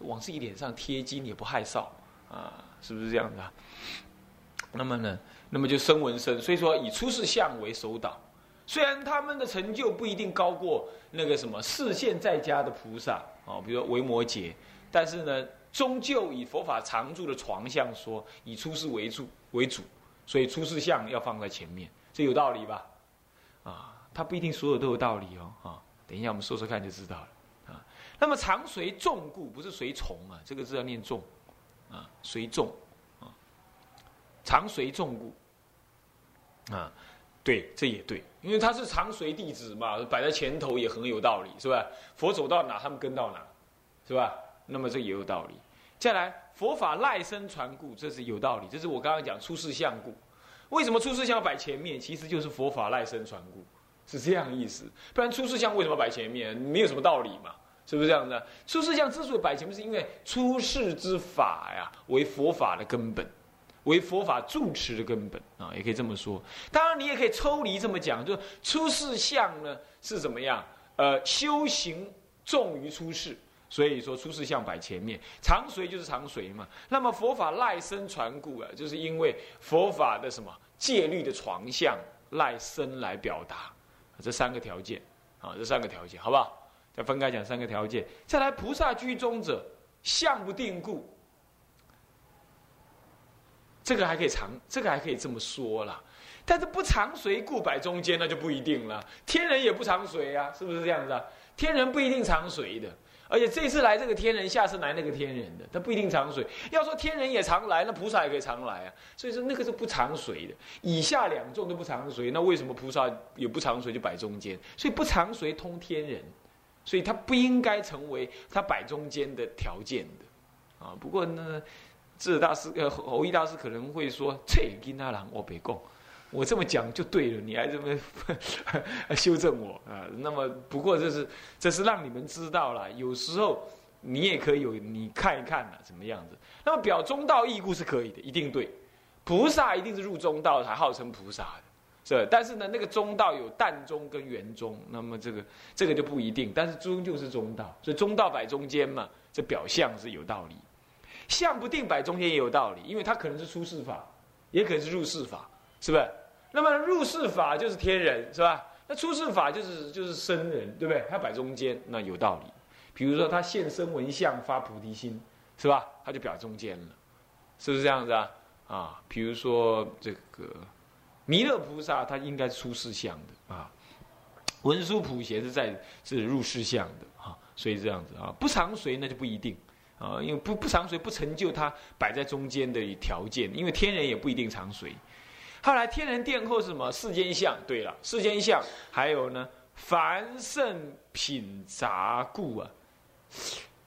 往自己脸上贴金也不害臊啊，是不是这样的、啊？那么呢，那么就生闻身，所以说以出世相为首导。虽然他们的成就不一定高过那个什么视现在家的菩萨哦，比如说维摩诘，但是呢，终究以佛法常住的床相说，以出世为主为主，所以出世相要放在前面，这有道理吧？啊，他不一定所有都有道理哦，啊，等一下我们说说看就知道了。那么常随众故，不是随从啊，这个字要念众啊，随众啊，常随众故啊。对，这也对，因为他是常随弟子嘛，摆在前头也很有道理，是吧？佛走到哪，他们跟到哪，是吧？那么这也有道理。再来，佛法赖身传故，这是有道理。这是我刚刚讲出世相故。为什么出世相要摆前面？其实就是佛法赖身传故，是这样意思。不然出世相为什么摆前面？没有什么道理嘛，是不是这样的？出世相之所以摆前面，是因为出世之法呀，为佛法的根本。为佛法住持的根本啊，也可以这么说。当然，你也可以抽离这么讲，就出世相呢是怎么样？呃，修行重于出世，所以说出世相摆前面。常随就是常随嘛。那么佛法赖身传故啊，就是因为佛法的什么戒律的床相赖身来表达这三个条件啊，这三个条件好不好？再分开讲三个条件。再来，菩萨居中者，相不定故。这个还可以长，这个还可以这么说啦。但是不常随故摆中间，那就不一定了。天人也不常随啊，是不是这样子啊？天人不一定常随的，而且这次来这个天人，下次来那个天人的，他不一定常随。要说天人也常来，那菩萨也可以常来啊。所以说那个是不常随的。以下两众都不常随，那为什么菩萨也不常随就摆中间？所以不常随通天人，所以他不应该成为他摆中间的条件的啊。不过呢。智大师呃，侯一大师可能会说：“这跟他郎我别供，我这么讲就对了，你还这么 修正我啊？”那么不过这是这是让你们知道了，有时候你也可以有你看一看了怎么样子。那么表中道义故是可以的，一定对。菩萨一定是入中道才号称菩萨的，是但是呢，那个中道有淡中跟圆中，那么这个这个就不一定。但是中就是中道，所以中道摆中间嘛，这表象是有道理。相不定摆中间也有道理，因为它可能是出世法，也可能是入世法，是不是？那么入世法就是天人，是吧？那出世法就是就是生人，对不对？他摆中间，那有道理。比如说他现身闻相发菩提心，是吧？他就表中间了，是不是这样子啊？啊，比如说这个弥勒菩萨，他应该出世相的啊。文殊普贤是在是入世相的啊，所以这样子啊，不常随那就不一定。啊，因为不不常随，不成就他摆在中间的条件。因为天人也不一定常随。后来天人殿后是什么？世间相。对了，世间相还有呢，凡圣品杂故啊。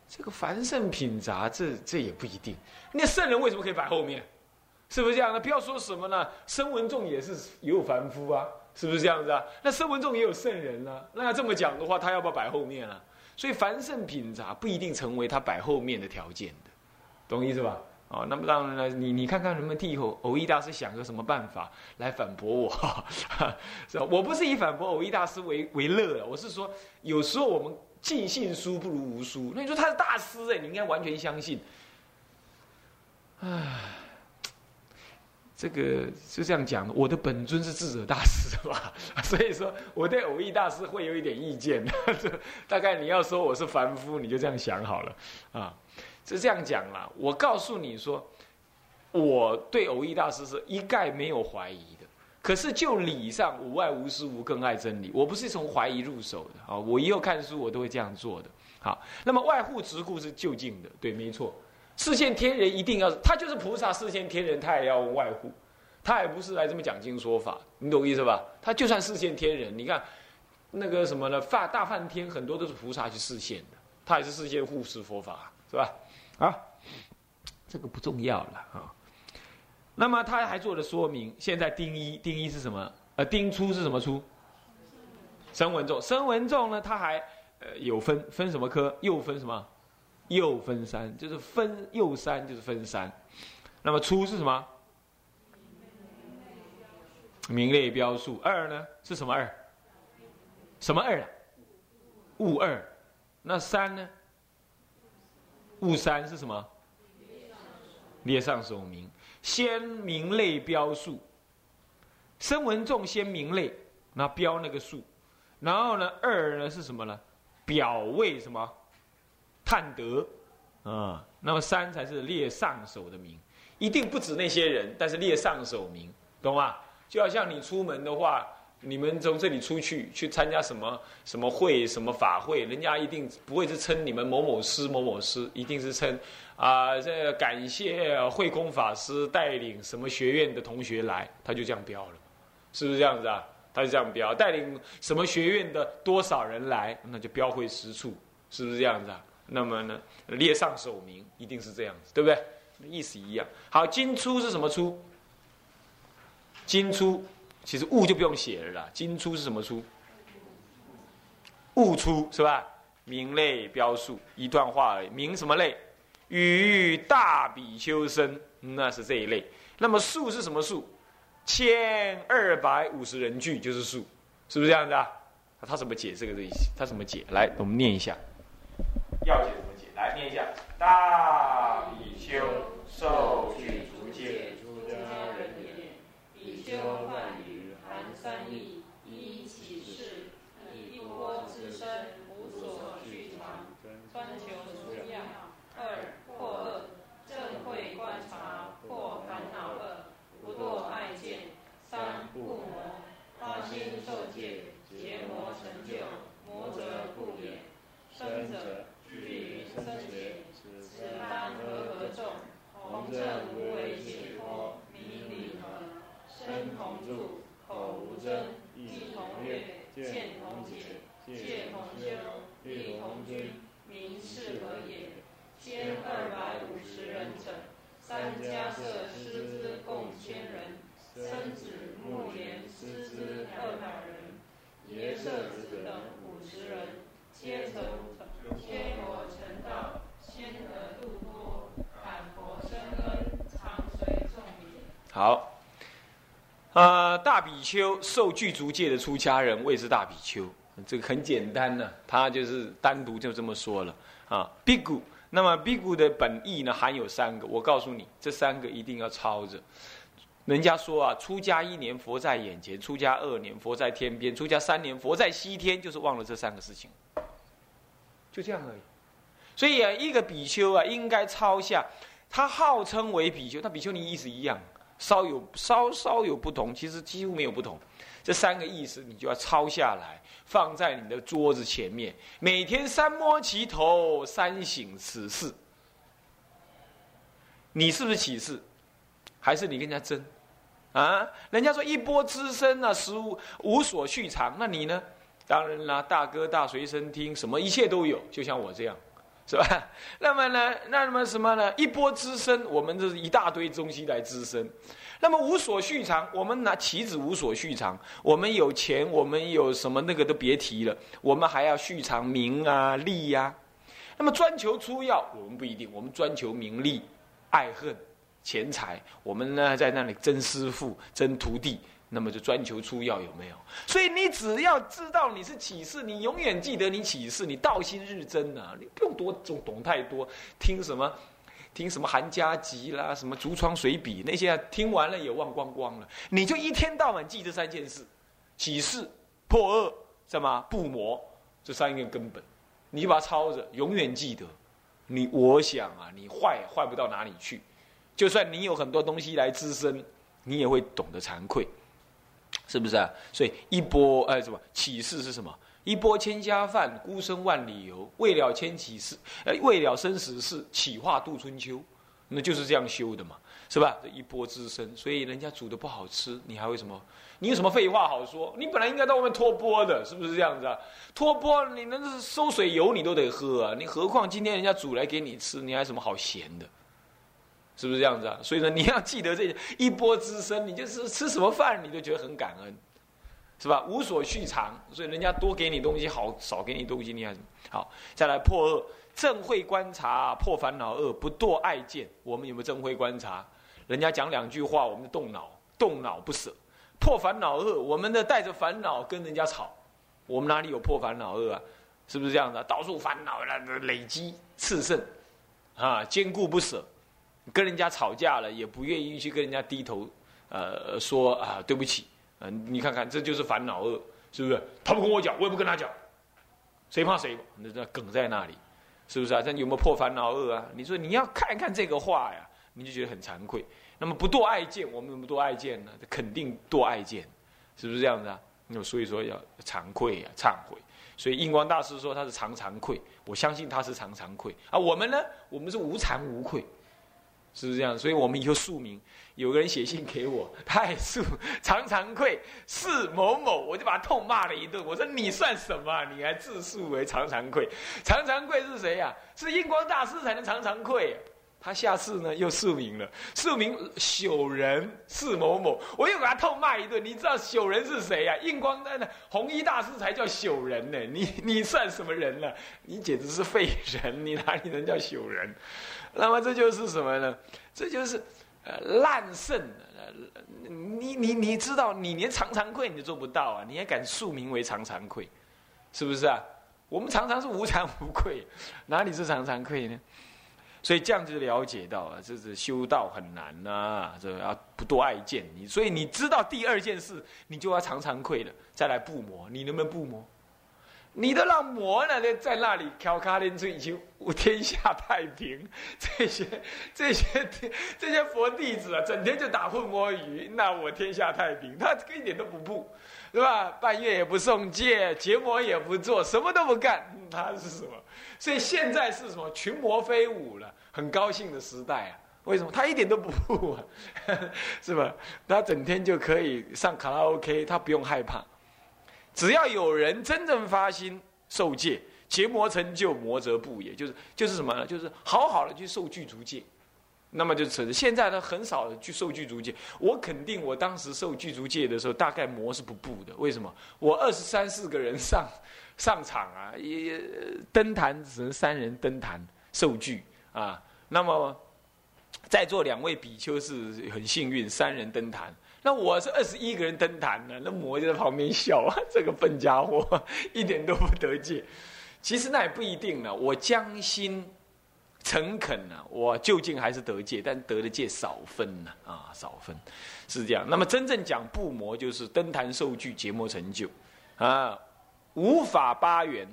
这个凡圣品杂，这这也不一定。那圣人为什么可以摆后面？是不是这样的？不要说什么呢？声闻众也是也有凡夫啊，是不是这样子啊？那声闻众也有圣人啊。那要这么讲的话，他要不要摆后面啊？所以凡圣品杂不一定成为他摆后面的条件的，懂意思吧？哦，那么当然了，你你看看能不能替偶偶一大师想个什么办法来反驳我，是吧？我不是以反驳偶一大师为为乐，我是说有时候我们尽信书不如无书。那你说他是大师哎，你应该完全相信。唉。这个是这样讲的，我的本尊是智者大师吧，所以说我对偶义大师会有一点意见。这 大概你要说我是凡夫，你就这样想好了啊。是这样讲啦，我告诉你说，我对偶义大师是一概没有怀疑的。可是就理上，无爱无师无更爱真理，我不是从怀疑入手的啊。我以后看书我都会这样做的。好，那么外护直顾是就近的，对，没错。视线天人一定要，他就是菩萨视线天人，他也要外护，他也不是来这么讲经说法，你懂意思吧？他就算视线天人，你看那个什么呢？法大梵天很多都是菩萨去视线的，他也是视线护持佛法，是吧？啊，这个不重要了啊。那么他还做了说明，现在丁一丁一是什么？呃，丁初是什么初？声闻众，声闻众呢？他还呃有分分什么科？又分什么？又分三，就是分又三，就是分三。那么初是什么？名列标数。二呢是什么二？什么二啊？物二。那三呢？戊三是什么？列上首名，先名类标数。声闻众先名类，那标那个数，然后呢，二呢是什么呢？表位什么？探得，啊，那么三才是列上首的名，一定不止那些人，但是列上首名，懂吗？就好像你出门的话，你们从这里出去去参加什么什么会、什么法会，人家一定不会是称你们某某师、某某师，一定是称啊，这感谢慧空法师带领什么学院的同学来，他就这样标了，是不是这样子啊？他就这样标，带领什么学院的多少人来，那就标会实处，是不是这样子啊？那么呢，列上首名一定是这样子，对不对？意思一样。好，金初是什么初？金初其实物就不用写了啦。金初是什么初？物初是吧？名类标数一段话而已。名什么类？与大比丘生，那是这一类。那么数是什么数？千二百五十人句就是数，是不是这样子啊？他怎么解这个意思？他怎么解？来，我们念一下。要解怎么解？来念一下：大比丘受具足戒，出家人也。比丘梵语含三意：一起事，一波自身，无所续藏，专求出样；二破恶，正会观察，破烦恼恶，不堕爱见；三不魔，发心受戒，结魔成就，魔则不也。生者。具于生劫，此当和合众，弘正无为解脱，名理合，身同住，口无争，意同悦，见同解，戒同修，力同均，名是何也？千二百五十人者，三家舍师资共千人，生子木莲师资二百人，耶舍子等五十人，皆成。天佛成道，先得度脱，感佛生恩，常随众也。好，呃，大比丘受具足戒的出家人谓之大比丘，这个很简单呢，他就是单独就这么说了啊。比古，那么比古的本意呢，含有三个，我告诉你，这三个一定要抄着。人家说啊，出家一年佛在眼前，出家二年佛在天边，出家三年佛在西天，就是忘了这三个事情。就这样而已，所以啊，一个比丘啊，应该抄下。他号称为比丘，他比丘尼意思一样，稍有稍稍有不同，其实几乎没有不同。这三个意思你就要抄下来，放在你的桌子前面，每天三摸其头，三省此事。你是不是起事？还是你跟人家争？啊，人家说一波之身啊，十无无所续长，那你呢？当然啦，大哥大随身听，什么一切都有，就像我这样，是吧？那么呢，那么什么呢？一波滋生，我们这是一大堆东西来滋生。那么无所续藏，我们拿棋子无所续藏。我们有钱，我们有什么那个都别提了，我们还要续藏名啊利呀。那么专求出药，我们不一定，我们专求名利、爱恨、钱财。我们呢在那里争师傅、争徒弟。那么就专求出药有没有？所以你只要知道你是起示，你永远记得你起示，你道心日增啊！你不用多懂懂太多，听什么，听什么韩家集啦，什么竹窗随笔那些，听完了也忘光光了。你就一天到晚记这三件事：起示、破恶、什么不魔，这三个根本，你就把它抄着，永远记得。你我想啊，你坏坏不到哪里去。就算你有很多东西来滋生，你也会懂得惭愧。是不是啊？所以一波哎，什么启示是什么？一波千家饭，孤身万里游，为了千启事，呃，为了生死事，启化度春秋，那就是这样修的嘛，是吧？这一波之身，所以人家煮的不好吃，你还会什么？你有什么废话好说？你本来应该到外面脱钵的，是不是这样子啊？脱钵，你那是收水油，你都得喝啊！你何况今天人家煮来给你吃，你还什么好闲的？是不是这样子啊？所以说你要记得这一波之身，你就是吃什么饭你都觉得很感恩，是吧？无所续藏，所以人家多给你东西好，少给你东西你还好。再来破恶，正会观察破烦恼恶，不堕爱见。我们有没有正会观察？人家讲两句话，我们就动脑，动脑不舍。破烦恼恶，我们的带着烦恼跟人家吵，我们哪里有破烦恼恶啊？是不是这样的？到处烦恼了累积炽盛。啊，坚固不舍，跟人家吵架了也不愿意去跟人家低头，呃，说啊对不起，嗯，你看看这就是烦恼恶，是不是？他不跟我讲，我也不跟他讲，谁怕谁？那那梗在那里，是不是啊？这有没有破烦恼恶啊？你说你要看一看这个话呀，你就觉得很惭愧。那么不堕爱见，我们怎么堕爱见呢？肯定堕爱见，是不是这样子啊？那么所以说要惭愧呀，忏悔。所以印光大师说他是常常愧，我相信他是常常愧啊。我们呢，我们是无惭无愧，是不是这样？所以我们以后署名，有个人写信给我，他也是常常愧是某某，我就把他痛骂了一顿。我说你算什么？你还自述为常常愧？常常愧是谁呀？是印光大师才能常常愧。他下次呢又署名了，署名朽人是某某，我又给他痛骂一顿。你知道朽人是谁呀？印光的红衣大师才叫朽人呢。你你算什么人呢？你简直是废人，你哪里能叫朽人？那么这就是什么呢？这就是呃烂圣。你你你知道，你连常常愧你都做不到啊，你还敢署名为常常愧，是不是啊？我们常常是无惭无愧，哪里是常常愧呢？所以这样就了解到啊，这是修道很难呐，这要不多爱见你。所以你知道第二件事，你就要常常愧了，再来布魔。你能不能布魔？你都让魔呢在那里敲卡连吹，已经天下太平。这些这些这些佛弟子啊，整天就打混摸鱼，那我天下太平，他一点都不布，是吧？半月也不送戒，结魔也不做，什么都不干，他是什么？所以现在是什么群魔飞舞了，很高兴的时代啊！为什么他一点都不富啊？是吧？他整天就可以上卡拉 OK，他不用害怕。只要有人真正发心受戒，结魔成就，魔则不也，就是就是什么呢？就是好好的去受具足戒。那么就成。现在呢，很少去受具足戒。我肯定，我当时受具足戒的时候，大概魔是不布的。为什么？我二十三四个人上。上场啊，也登坛只能三人登坛受具啊。那么在座两位比丘是很幸运，三人登坛。那我是二十一个人登坛呢，那魔就在旁边笑啊，这个笨家伙 一点都不得戒。其实那也不一定呢，我将心诚恳呢，我究竟还是得戒，但得的戒少分呢啊，少分是这样。那么真正讲不魔，就是登坛受具，结魔成就啊。五法八缘，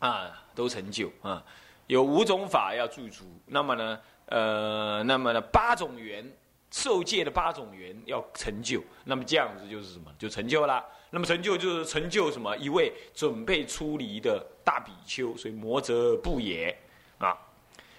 啊，都成就啊，有五种法要驻足。那么呢，呃，那么呢，八种缘受戒的八种缘要成就。那么这样子就是什么？就成就了。那么成就就是成就什么？一位准备出离的大比丘，所以魔则不也啊。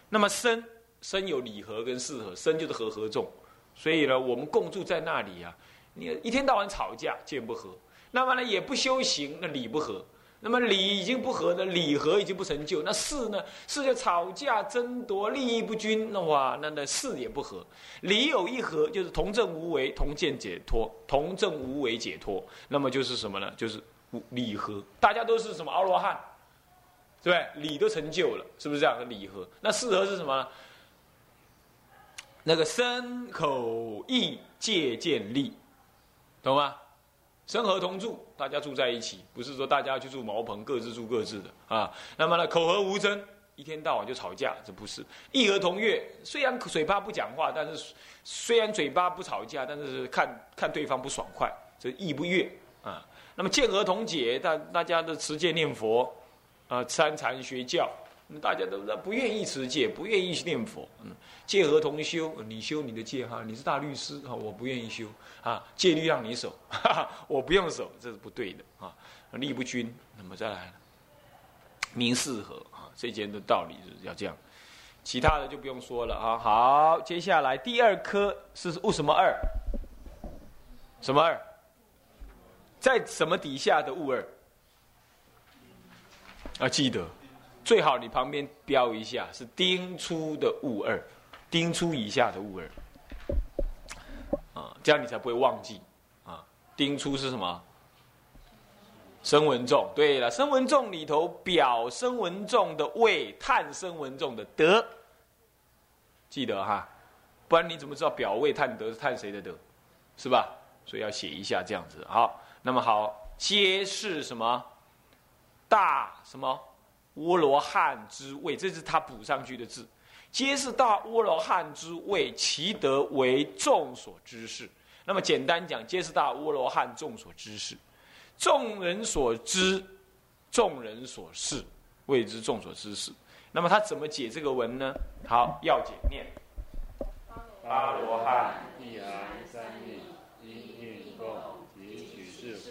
那么身身有理合跟四合，身就是和合众。所以呢，我们共住在那里啊，你一天到晚吵架，见不和。那么呢，也不修行，那理不合。那么理已经不合，那理合已经不成就。那事呢，事就吵架争夺，利益不均，那哇，那那事也不合。理有一合，就是同证无为，同见解脱，同证无为解脱。那么就是什么呢？就是理合。大家都是什么阿罗汉，对不对？理都成就了，是不是这样的理合？那四合是什么？那个身口意戒见力，懂吗？生和同住，大家住在一起，不是说大家去住茅棚，各自住各自的啊。那么呢，口和无争，一天到晚就吵架，这不是。意和同悦，虽然嘴巴不讲话，但是虽然嘴巴不吵架，但是看看对方不爽快，这意不悦啊。那么见和同解，大大家的持戒念佛啊，参禅学教。那大家都不愿意持戒，不愿意念佛。嗯，戒和同修，你修你的戒哈，你是大律师哈，我不愿意修啊，戒律让你守，哈哈，我不用守，这是不对的啊，力不均。那么再来，明四合啊，这间的道理就是要这样，其他的就不用说了啊。好，接下来第二颗是物什么二？什么二？在什么底下的物二？要记得。最好你旁边标一下是丁初的戊二，丁初以下的戊二，啊，这样你才不会忘记啊。丁初是什么？声闻众。对了，声闻众里头表声闻众的位，探声闻众的德，记得哈，不然你怎么知道表位探德是探谁的德？是吧？所以要写一下这样子。好，那么好，皆是什么？大什么？阿罗汉之位，这是他补上去的字。皆是大阿罗汉之谓，其德为众所知事。那么简单讲，皆是大阿罗汉众所知事，众人所知，众人所事，谓之众所知事。那么他怎么解这个文呢？好，要解念。阿罗汉，一含三义，一运供，即取事；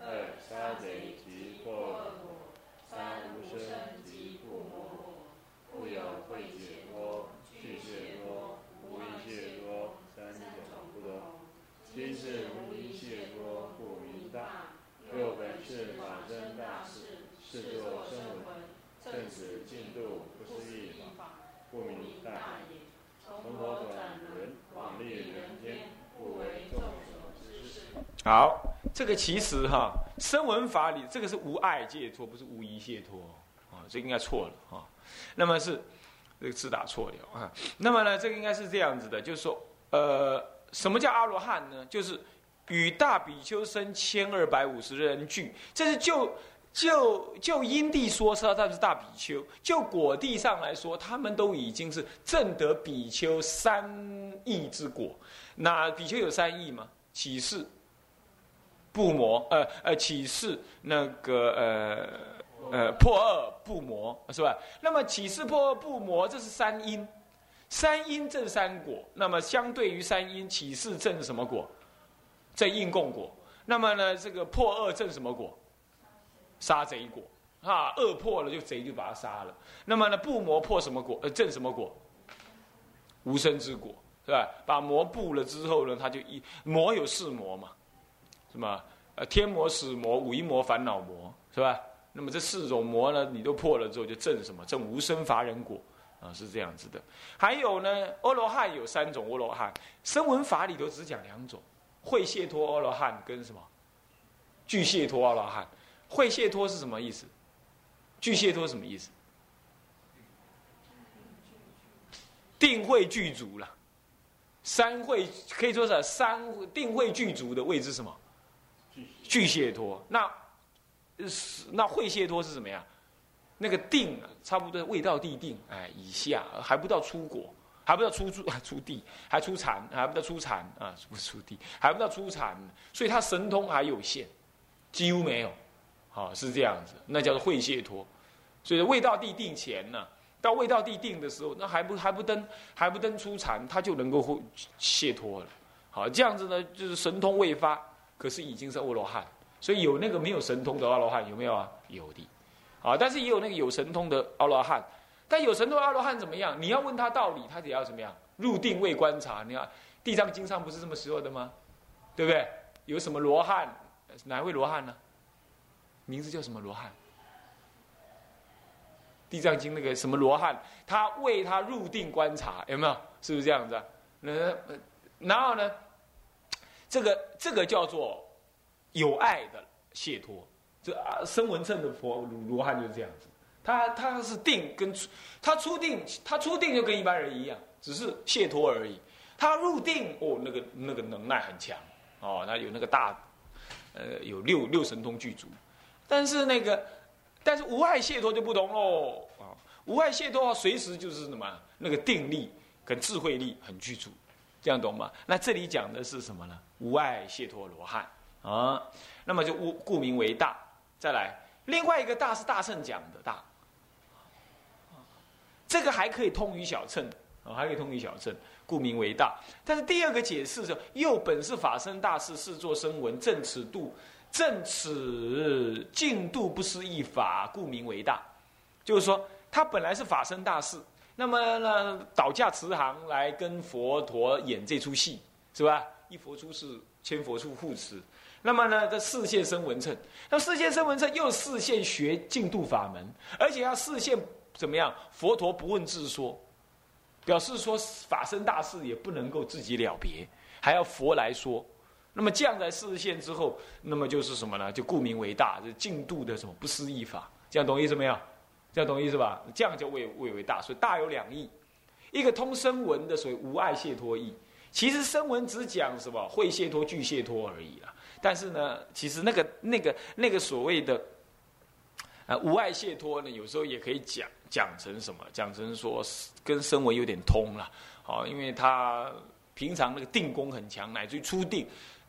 二杀贼，即破；三无生，即不魔。故有会解脱、去解脱、无一解脱三种不同。今是无一解脱，故名大。若本是法身大事，是作声闻。正此进度不思议法，故名大也。从佛转轮，往历人间，故为众所知识。好，这个其实哈，声闻法里这个是无碍解脱，不是无疑解脱啊，这应该错了哈。那么是这个字打错了啊。那么呢，这个应该是这样子的，就是说，呃，什么叫阿罗汉呢？就是与大比丘生千二百五十人聚，这是就。就就因地说，他他是大比丘；就果地上来说，他们都已经是正得比丘三亿之果。那比丘有三亿吗？启示不魔，呃呃，启示那个呃呃破恶不魔，是吧？那么启示破恶不魔，这是三因，三因正三果。那么相对于三因，启示正什么果？正应供果。那么呢，这个破恶正什么果？杀贼果，啊，恶破了就贼就把他杀了。那么呢，不魔破什么果？呃，正什么果？无生之果，是吧？把魔布了之后呢，他就一魔有四魔嘛，是吧？呃，天魔、死魔、五阴魔、烦恼魔，是吧？那么这四种魔呢，你都破了之后，就证什么？证无生法忍果啊，是这样子的。还有呢，阿罗汉有三种阿罗汉，声闻法里头只讲两种：会解脱阿罗汉跟什么？具解脱阿罗汉。会解脱是什么意思？具解脱什么意思？定会具足了，三会可以说是三定会具足的位置什么？具解脱。那是那会解脱是什么呀？那个定差不多未到地定，哎，以下还不到出果，还不到出出 出地，还出禅，还不到出禅啊，不出地，还不到出禅，所以他神通还有限，几乎没有。好是这样子，那叫做会解脱，所以未到地定前呢，到未到地定的时候，那还不还不登还不登出禅，他就能够会解脱了。好，这样子呢，就是神通未发，可是已经是阿罗汉，所以有那个没有神通的阿罗汉有没有啊？有的，啊，但是也有那个有神通的阿罗汉，但有神通的阿罗汉怎么样？你要问他道理，他得要怎么样？入定未观察，你看《地藏经》上不是这么说的吗？对不对？有什么罗汉？哪位罗汉呢？名字叫什么罗汉？地藏经那个什么罗汉，他为他入定观察，有没有？是不是这样子？那然后呢？这个这个叫做有爱的解脱。这啊，声闻乘的佛罗汉就是这样子。他他是定跟他出定，他出定就跟一般人一样，只是解脱而已。他入定哦，那个那个能耐很强哦，他有那个大呃，有六六神通具足。但是那个，但是无碍解脱就不同喽啊！无碍解脱随时就是什么？那个定力跟智慧力很具足，这样懂吗？那这里讲的是什么呢？无碍谢陀罗汉啊，那么就故故名为大。再来，另外一个大是大乘讲的大，这个还可以通于小乘啊，还可以通于小乘，故名为大。但是第二个解释是，又本是法身大事，是作声闻，正此度。正此进度不思议法，故名为大。就是说，他本来是法身大事，那么呢，倒驾慈航来跟佛陀演这出戏，是吧？一佛出世，千佛出护持。那么呢，这四现生文称，那四现生文称又四现学进度法门，而且要四现怎么样？佛陀不问自说，表示说法身大事也不能够自己了别，还要佛来说。那么降在视线之后，那么就是什么呢？就故名为大，就进度的什么不思议法，这样懂意思没有？这样懂意思吧？这样就谓谓为大，所以大有两义，一个通声闻的，所谓无碍解脱义。其实声闻只讲什么会解脱、具解脱而已啦。但是呢，其实那个、那个、那个所谓的，呃，无碍解脱呢，有时候也可以讲讲成什么？讲成说跟声闻有点通了，好，因为他平常那个定功很强，乃至于出定，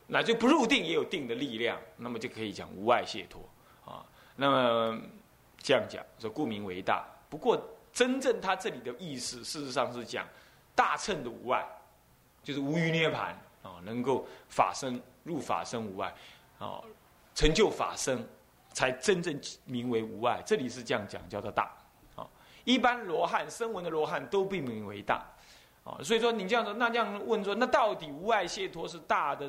乃至于不入定也有定的力量，那么就可以讲无碍解脱啊。那么这样讲，说故名为大。不过真正他这里的意思，事实上是讲大乘的无碍，就是无余涅盘啊，能够法身入法身无碍啊，成就法身。才真正名为无碍，这里是这样讲，叫做大，啊，一般罗汉声闻的罗汉都被名为大，啊，所以说你这样说，那这样问说，那到底无碍解脱是大的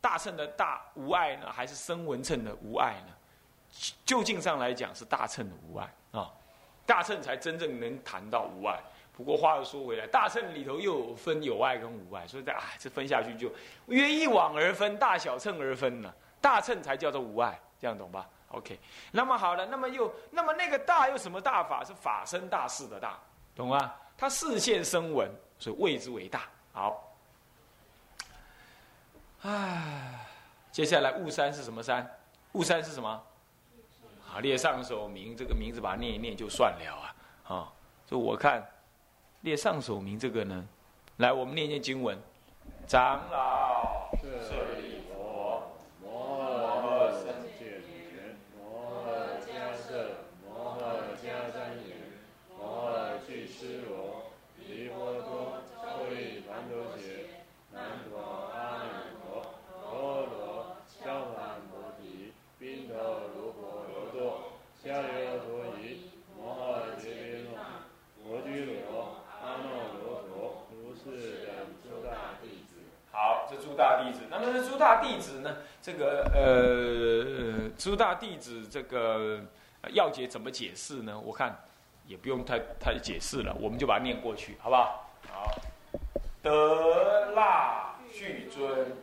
大乘的大无碍呢，还是声闻乘的无碍呢？究竟上来讲是大乘的无碍啊，大乘才真正能谈到无碍。不过话又说回来，大乘里头又有分有爱跟无爱，所以在啊这分下去就约 一往而分，大小乘而分呢，大乘才叫做无爱，这样懂吧？OK，那么好了，那么又那么那个大又什么大法？是法身大事的大，懂吗？他视线声闻，所以谓之为大。好，唉，接下来雾山是什么山？雾山是什么？好，列上首名，这个名字把它念一念就算了啊。啊，就我看列上首名这个呢，来，我们念念经文，长老。大弟子呢？这个呃，诸大弟子这个要解怎么解释呢？我看也不用太太解释了，我们就把它念过去，好不好？好，德腊俱尊。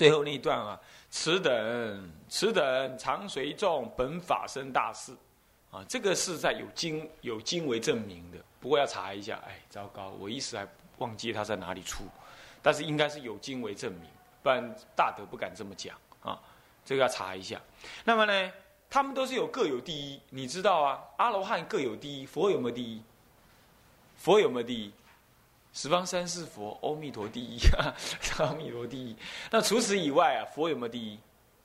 最后那一段啊，此等此等常随众本法身大事，啊，这个是在有经有经为证明的。不过要查一下，哎，糟糕，我一时还忘记他在哪里出，但是应该是有经为证明，不然大德不敢这么讲啊。这个要查一下。那么呢，他们都是有各有第一，你知道啊？阿罗汉各有第一，佛有没有第一？佛有没有第一？十方三世佛，阿弥陀第一，阿弥陀第一。那除此以外啊，佛有没有第一？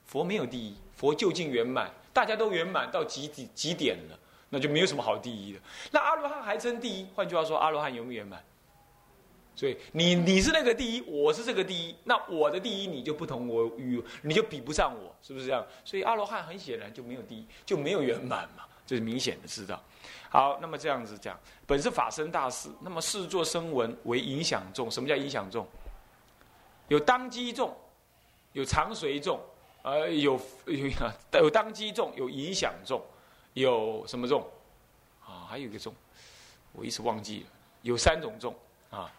佛没有第一，佛究竟圆满，大家都圆满到极极极点了，那就没有什么好第一的。那阿罗汉还称第一？换句话说，阿罗汉有没有圆满？所以你你是那个第一，我是这个第一，那我的第一你就不同我与你就比不上我，是不是这样？所以阿罗汉很显然就没有第一，就没有圆满嘛，这是明显的知道。好，那么这样子讲，本是法身大事，那么视作声闻为影响众。什么叫影响众？有当机众，有常随众，呃，有有有当机众，有影响众，有什么众？啊，还有一个众，我一时忘记了。有三种众啊，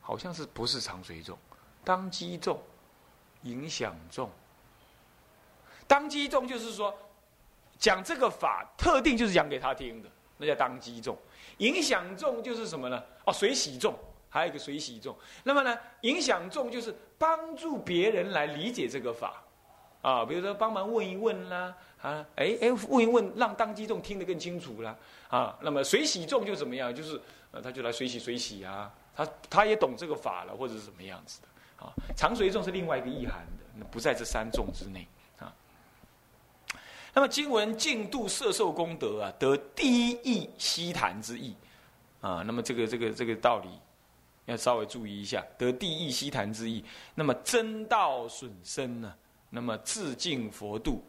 好像是不是常随众？当机众，影响众。当机众就是说，讲这个法特定就是讲给他听的，那叫当机众。影响众就是什么呢？哦，随喜众，还有一个随喜众。那么呢，影响众就是帮助别人来理解这个法，啊，比如说帮忙问一问啦，啊，哎哎，问一问，让当机众听得更清楚啦，啊，那么随喜众就怎么样？就是呃，他就来随喜随喜啊，他他也懂这个法了，或者是什么样子的，啊，常随众是另外一个意涵的，不在这三众之内。那么经文净度摄受功德啊，得第一义悉谈之意啊。那么这个这个这个道理要稍微注意一下，得第一义悉谈之意。那么真道损身呢？那么自净佛度，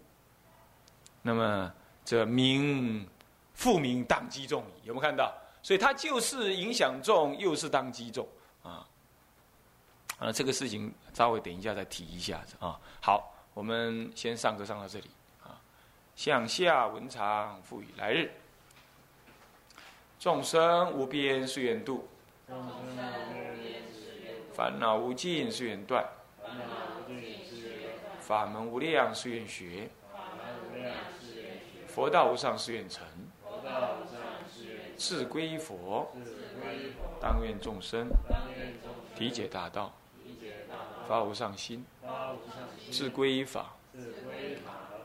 那么这名复名当机众。有没有看到？所以它就是影响众，又是当机众啊。啊，这个事情稍微等一下再提一下啊。好，我们先上课上到这里。向下文长赋予来日，众生无边誓愿度，烦恼无尽誓愿断，法门无量誓愿学，佛道无上誓愿成，自归佛，当愿众生理解大道，发无上心，自归法。